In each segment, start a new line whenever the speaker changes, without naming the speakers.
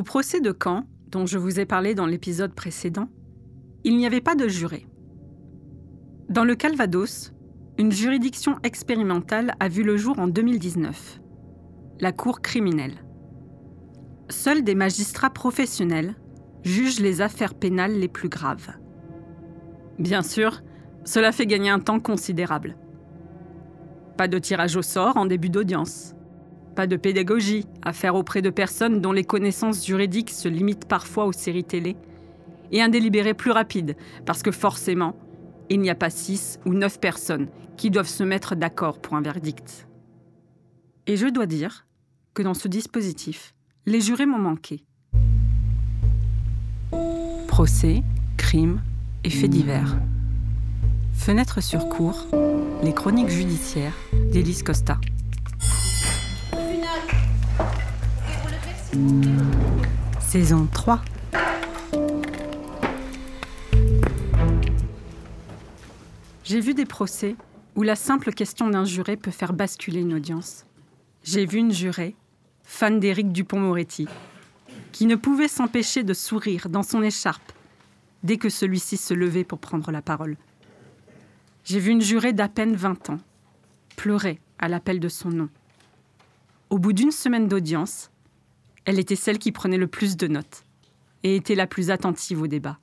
Au procès de Caen, dont je vous ai parlé dans l'épisode précédent, il n'y avait pas de juré. Dans le Calvados, une juridiction expérimentale a vu le jour en 2019, la Cour criminelle. Seuls des magistrats professionnels jugent les affaires pénales les plus graves. Bien sûr, cela fait gagner un temps considérable. Pas de tirage au sort en début d'audience. Pas de pédagogie à faire auprès de personnes dont les connaissances juridiques se limitent parfois aux séries télé. Et un délibéré plus rapide, parce que forcément, il n'y a pas six ou neuf personnes qui doivent se mettre d'accord pour un verdict. Et je dois dire que dans ce dispositif, les jurés m'ont manqué. Procès, crimes et faits divers. Fenêtre sur cour, les chroniques judiciaires d'Élise Costa. Saison 3. J'ai vu des procès où la simple question d'un juré peut faire basculer une audience. J'ai vu une jurée, fan d'Éric Dupont-Moretti, qui ne pouvait s'empêcher de sourire dans son écharpe dès que celui-ci se levait pour prendre la parole. J'ai vu une jurée d'à peine 20 ans pleurer à l'appel de son nom. Au bout d'une semaine d'audience, elle était celle qui prenait le plus de notes et était la plus attentive au débat.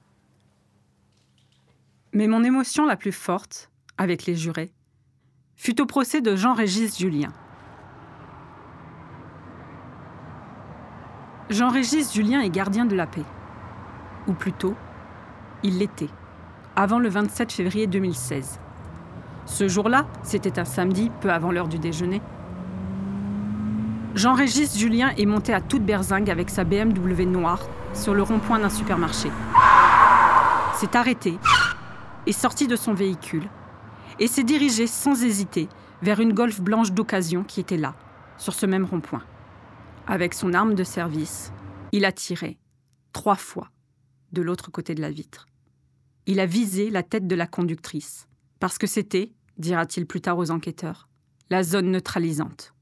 Mais mon émotion la plus forte, avec les jurés, fut au procès de Jean-Régis Julien. Jean-Régis Julien est gardien de la paix. Ou plutôt, il l'était, avant le 27 février 2016. Ce jour-là, c'était un samedi, peu avant l'heure du déjeuner. Jean-Régis Julien est monté à toute berzingue avec sa BMW noire sur le rond-point d'un supermarché. S'est arrêté, est sorti de son véhicule et s'est dirigé sans hésiter vers une Golf blanche d'occasion qui était là, sur ce même rond-point. Avec son arme de service, il a tiré trois fois de l'autre côté de la vitre. Il a visé la tête de la conductrice, parce que c'était, dira-t-il plus tard aux enquêteurs, la zone neutralisante.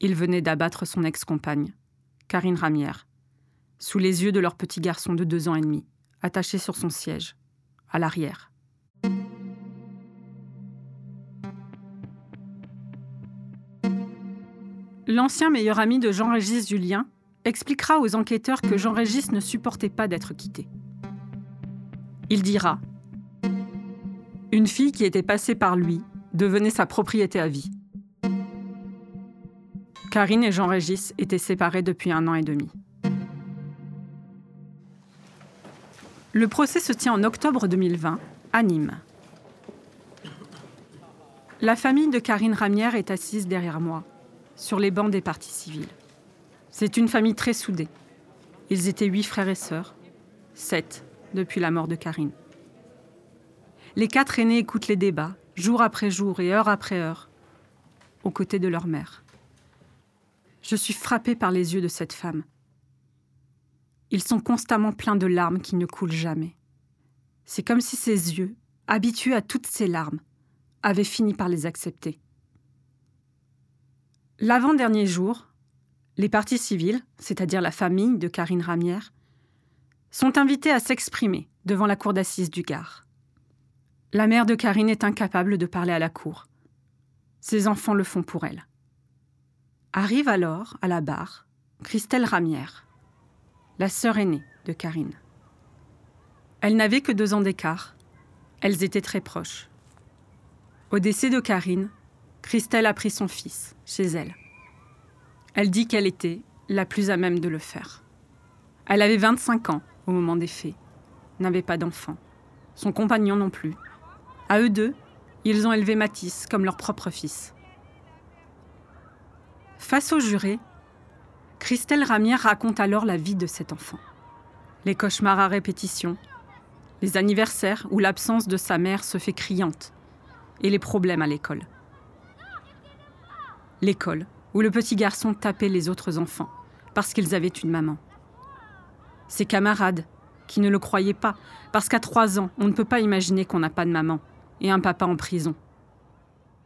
Il venait d'abattre son ex-compagne, Karine Ramière, sous les yeux de leur petit garçon de deux ans et demi, attaché sur son siège, à l'arrière. L'ancien meilleur ami de Jean-Régis Julien expliquera aux enquêteurs que Jean-Régis ne supportait pas d'être quitté. Il dira Une fille qui était passée par lui devenait sa propriété à vie. Karine et Jean-Régis étaient séparés depuis un an et demi. Le procès se tient en octobre 2020 à Nîmes. La famille de Karine Ramière est assise derrière moi, sur les bancs des partis civils. C'est une famille très soudée. Ils étaient huit frères et sœurs, sept depuis la mort de Karine. Les quatre aînés écoutent les débats, jour après jour et heure après heure, aux côtés de leur mère. Je suis frappée par les yeux de cette femme. Ils sont constamment pleins de larmes qui ne coulent jamais. C'est comme si ses yeux, habitués à toutes ces larmes, avaient fini par les accepter. L'avant-dernier jour, les partis civils, c'est-à-dire la famille de Karine Ramière, sont invités à s'exprimer devant la cour d'assises du Gard. La mère de Karine est incapable de parler à la cour. Ses enfants le font pour elle. Arrive alors, à la barre, Christelle Ramière, la sœur aînée de Karine. Elle n'avait que deux ans d'écart. Elles étaient très proches. Au décès de Karine, Christelle a pris son fils chez elle. Elle dit qu'elle était la plus à même de le faire. Elle avait 25 ans au moment des faits, n'avait pas d'enfant, son compagnon non plus. À eux deux, ils ont élevé Matisse comme leur propre fils. Face au juré, Christelle Ramière raconte alors la vie de cet enfant. Les cauchemars à répétition, les anniversaires où l'absence de sa mère se fait criante, et les problèmes à l'école. L'école, où le petit garçon tapait les autres enfants parce qu'ils avaient une maman. Ses camarades, qui ne le croyaient pas, parce qu'à trois ans, on ne peut pas imaginer qu'on n'a pas de maman et un papa en prison.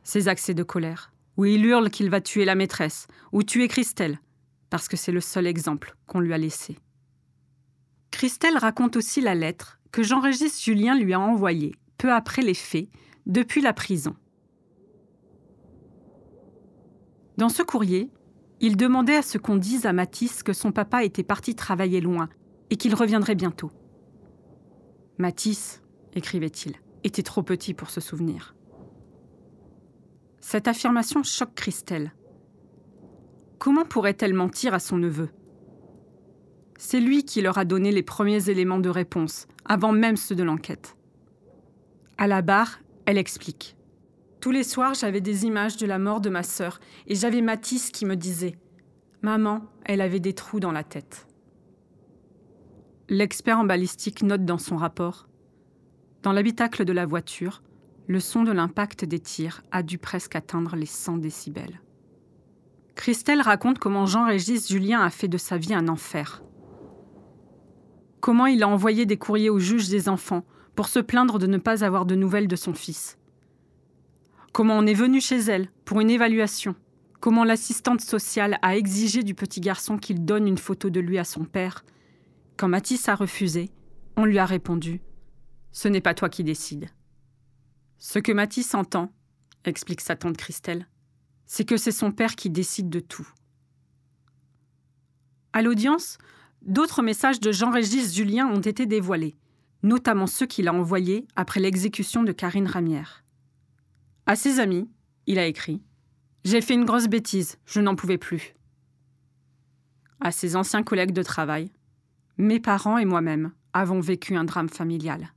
Ses accès de colère, où il hurle qu'il va tuer la maîtresse ou tuer Christelle, parce que c'est le seul exemple qu'on lui a laissé. Christelle raconte aussi la lettre que Jean-Régis Julien lui a envoyée, peu après les faits, depuis la prison. Dans ce courrier, il demandait à ce qu'on dise à Matisse que son papa était parti travailler loin et qu'il reviendrait bientôt. Matisse, écrivait-il, était trop petit pour se souvenir. Cette affirmation choque Christelle. Comment pourrait-elle mentir à son neveu? C'est lui qui leur a donné les premiers éléments de réponse, avant même ceux de l'enquête. À la barre, elle explique. Tous les soirs, j'avais des images de la mort de ma sœur et j'avais Mathis qui me disait Maman, elle avait des trous dans la tête. L'expert en balistique note dans son rapport Dans l'habitacle de la voiture, le son de l'impact des tirs a dû presque atteindre les 100 décibels. Christelle raconte comment Jean-Régis Julien a fait de sa vie un enfer. Comment il a envoyé des courriers au juge des enfants pour se plaindre de ne pas avoir de nouvelles de son fils. Comment on est venu chez elle pour une évaluation. Comment l'assistante sociale a exigé du petit garçon qu'il donne une photo de lui à son père. Quand Mathis a refusé, on lui a répondu Ce n'est pas toi qui décides. Ce que Mathis entend, explique sa tante Christelle, c'est que c'est son père qui décide de tout. À l'audience, d'autres messages de Jean-Régis Julien ont été dévoilés, notamment ceux qu'il a envoyés après l'exécution de Karine Ramière. À ses amis, il a écrit J'ai fait une grosse bêtise, je n'en pouvais plus. À ses anciens collègues de travail, mes parents et moi-même avons vécu un drame familial.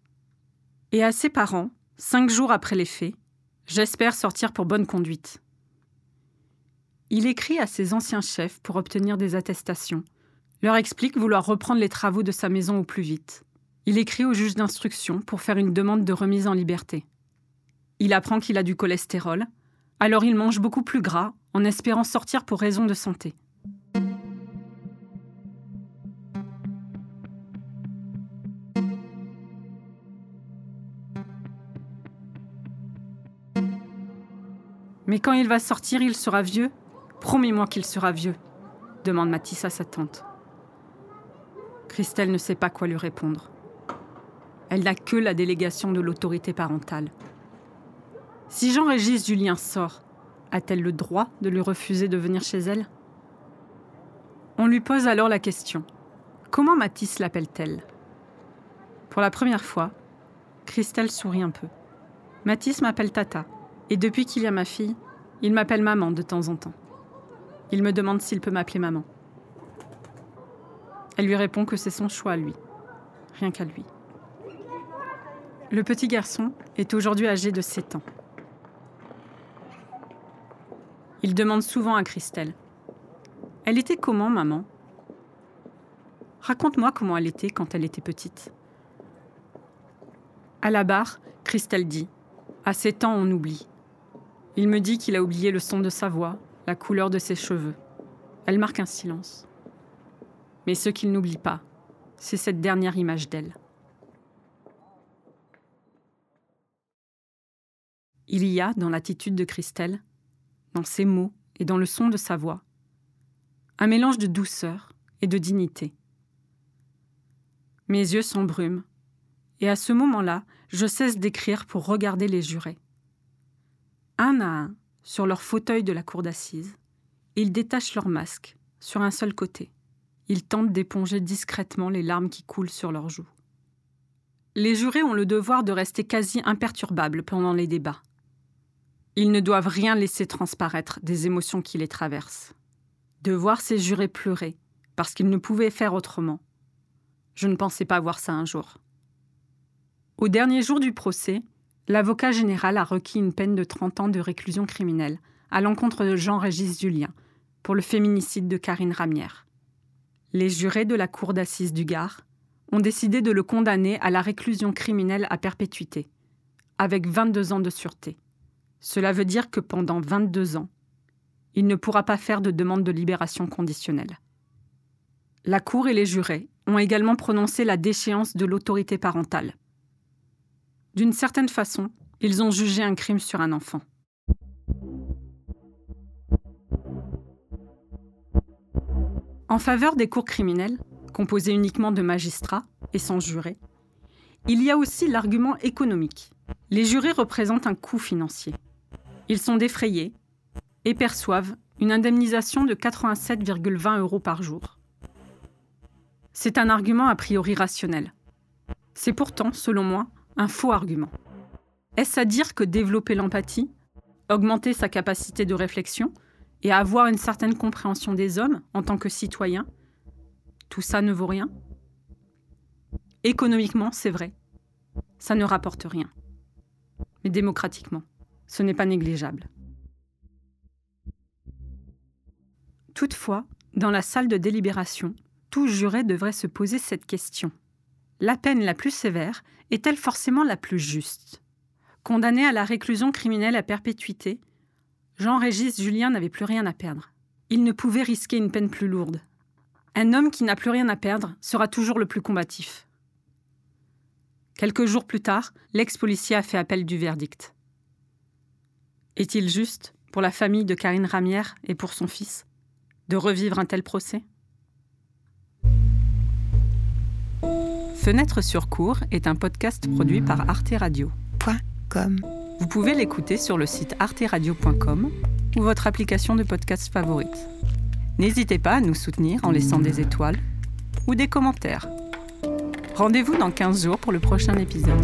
Et à ses parents, cinq jours après les faits, j'espère sortir pour bonne conduite. Il écrit à ses anciens chefs pour obtenir des attestations, leur explique vouloir reprendre les travaux de sa maison au plus vite. Il écrit au juge d'instruction pour faire une demande de remise en liberté. Il apprend qu'il a du cholestérol, alors il mange beaucoup plus gras en espérant sortir pour raison de santé. Mais quand il va sortir, il sera vieux Promets-moi qu'il sera vieux, demande Mathis à sa tante. Christelle ne sait pas quoi lui répondre. Elle n'a que la délégation de l'autorité parentale. Si Jean-Régis Julien sort, a-t-elle le droit de lui refuser de venir chez elle? On lui pose alors la question Comment Mathis l'appelle-t-elle? Pour la première fois, Christelle sourit un peu. Mathis m'appelle Tata, et depuis qu'il y a ma fille, il m'appelle maman de temps en temps. Il me demande s'il peut m'appeler maman. Elle lui répond que c'est son choix, lui. Rien qu'à lui. Le petit garçon est aujourd'hui âgé de 7 ans. Il demande souvent à Christelle Elle était comment, maman? Raconte-moi comment elle était quand elle était petite. À la barre, Christelle dit À 7 ans, on oublie. Il me dit qu'il a oublié le son de sa voix, la couleur de ses cheveux. Elle marque un silence. Mais ce qu'il n'oublie pas, c'est cette dernière image d'elle. Il y a, dans l'attitude de Christelle, dans ses mots et dans le son de sa voix, un mélange de douceur et de dignité. Mes yeux s'embrument, et à ce moment-là, je cesse d'écrire pour regarder les jurés. Un à un, sur leur fauteuil de la cour d'assises, ils détachent leur masque, sur un seul côté. Ils tentent d'éponger discrètement les larmes qui coulent sur leurs joues. Les jurés ont le devoir de rester quasi imperturbables pendant les débats. Ils ne doivent rien laisser transparaître des émotions qui les traversent. De voir ces jurés pleurer, parce qu'ils ne pouvaient faire autrement. Je ne pensais pas voir ça un jour. Au dernier jour du procès, l'avocat général a requis une peine de 30 ans de réclusion criminelle à l'encontre de Jean-Régis Julien pour le féminicide de Karine Ramière. Les jurés de la cour d'assises du Gard ont décidé de le condamner à la réclusion criminelle à perpétuité, avec 22 ans de sûreté. Cela veut dire que pendant 22 ans, il ne pourra pas faire de demande de libération conditionnelle. La Cour et les jurés ont également prononcé la déchéance de l'autorité parentale. D'une certaine façon, ils ont jugé un crime sur un enfant. En faveur des cours criminels, composés uniquement de magistrats et sans jurés, il y a aussi l'argument économique. Les jurés représentent un coût financier. Ils sont défrayés et perçoivent une indemnisation de 87,20 euros par jour. C'est un argument a priori rationnel. C'est pourtant, selon moi, un faux argument. Est-ce à dire que développer l'empathie, augmenter sa capacité de réflexion et avoir une certaine compréhension des hommes en tant que citoyens, tout ça ne vaut rien? Économiquement, c'est vrai. Ça ne rapporte rien. Mais démocratiquement, ce n'est pas négligeable. Toutefois, dans la salle de délibération, tout juré devrait se poser cette question. La peine la plus sévère est-elle forcément la plus juste? Condamné à la réclusion criminelle à perpétuité, Jean-Régis Julien n'avait plus rien à perdre. Il ne pouvait risquer une peine plus lourde. Un homme qui n'a plus rien à perdre sera toujours le plus combatif. Quelques jours plus tard, l'ex-policier a fait appel du verdict. Est-il juste, pour la famille de Karine Ramière et pour son fils, de revivre un tel procès? Fenêtre sur cours est un podcast produit par Arte Radio. .com. Vous pouvez l'écouter sur le site arteradio.com ou votre application de podcast favorite. N'hésitez pas à nous soutenir en laissant des étoiles ou des commentaires. Rendez-vous dans 15 jours pour le prochain épisode.